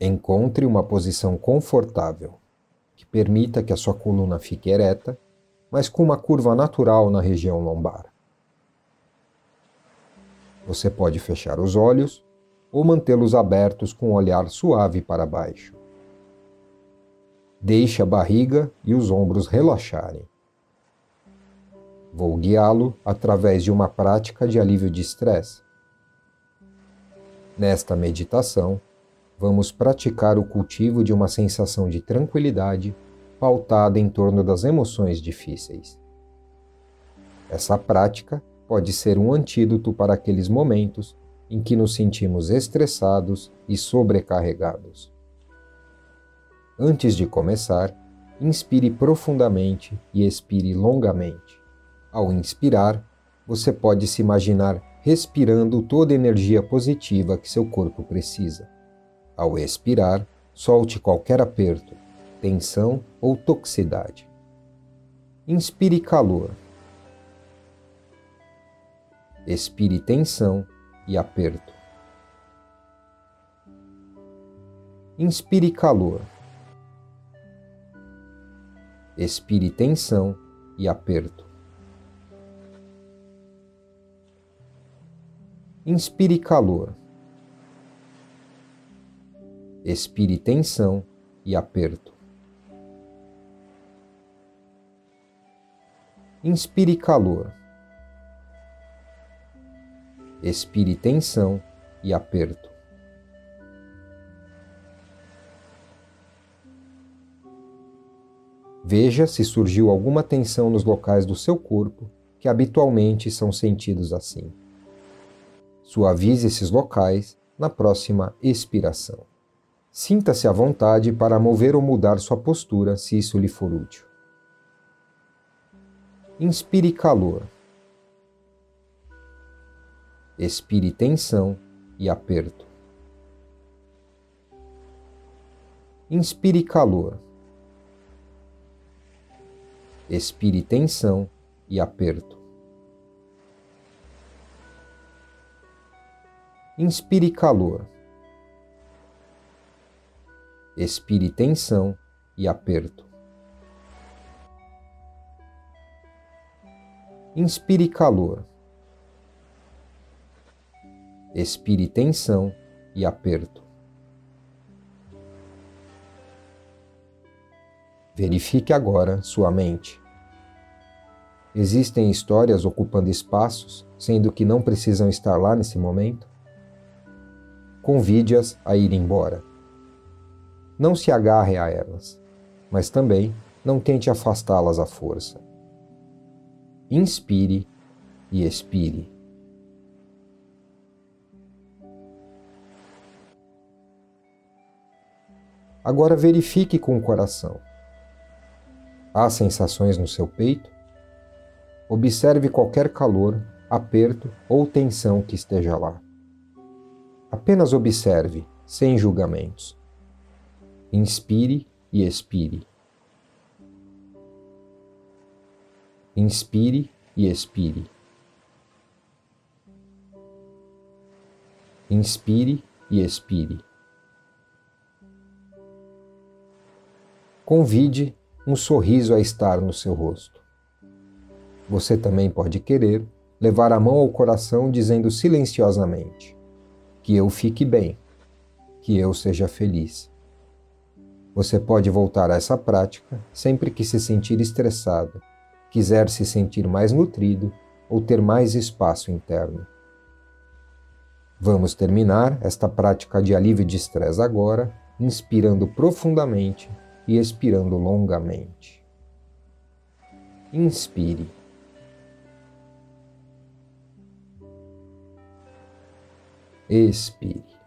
Encontre uma posição confortável que permita que a sua coluna fique ereta, mas com uma curva natural na região lombar. Você pode fechar os olhos ou mantê-los abertos com um olhar suave para baixo. Deixe a barriga e os ombros relaxarem. Vou guiá-lo através de uma prática de alívio de estresse. Nesta meditação, vamos praticar o cultivo de uma sensação de tranquilidade pautada em torno das emoções difíceis. Essa prática pode ser um antídoto para aqueles momentos em que nos sentimos estressados e sobrecarregados. Antes de começar, inspire profundamente e expire longamente. Ao inspirar, você pode se imaginar respirando toda a energia positiva que seu corpo precisa. Ao expirar, solte qualquer aperto, tensão ou toxicidade. Inspire calor. Expire tensão e aperto. Inspire calor. Expire tensão e aperto. Inspire calor expire tensão e aperto. Inspire calor. Expire tensão e aperto. Veja se surgiu alguma tensão nos locais do seu corpo que habitualmente são sentidos assim. Suavize esses locais na próxima expiração. Sinta-se à vontade para mover ou mudar sua postura se isso lhe for útil. Inspire calor. Expire tensão e aperto. Inspire calor. Expire tensão e aperto. Inspire calor expire tensão e aperto. Inspire calor. Expire tensão e aperto. Verifique agora sua mente. Existem histórias ocupando espaços, sendo que não precisam estar lá nesse momento? Convide-as a ir embora. Não se agarre a elas, mas também não tente afastá-las à força. Inspire e expire. Agora verifique com o coração. Há sensações no seu peito? Observe qualquer calor, aperto ou tensão que esteja lá. Apenas observe, sem julgamentos. Inspire e expire. Inspire e expire. Inspire e expire. Convide um sorriso a estar no seu rosto. Você também pode querer levar a mão ao coração dizendo silenciosamente: Que eu fique bem, que eu seja feliz. Você pode voltar a essa prática sempre que se sentir estressado, quiser se sentir mais nutrido ou ter mais espaço interno. Vamos terminar esta prática de alívio de estresse agora, inspirando profundamente e expirando longamente. Inspire. Expire.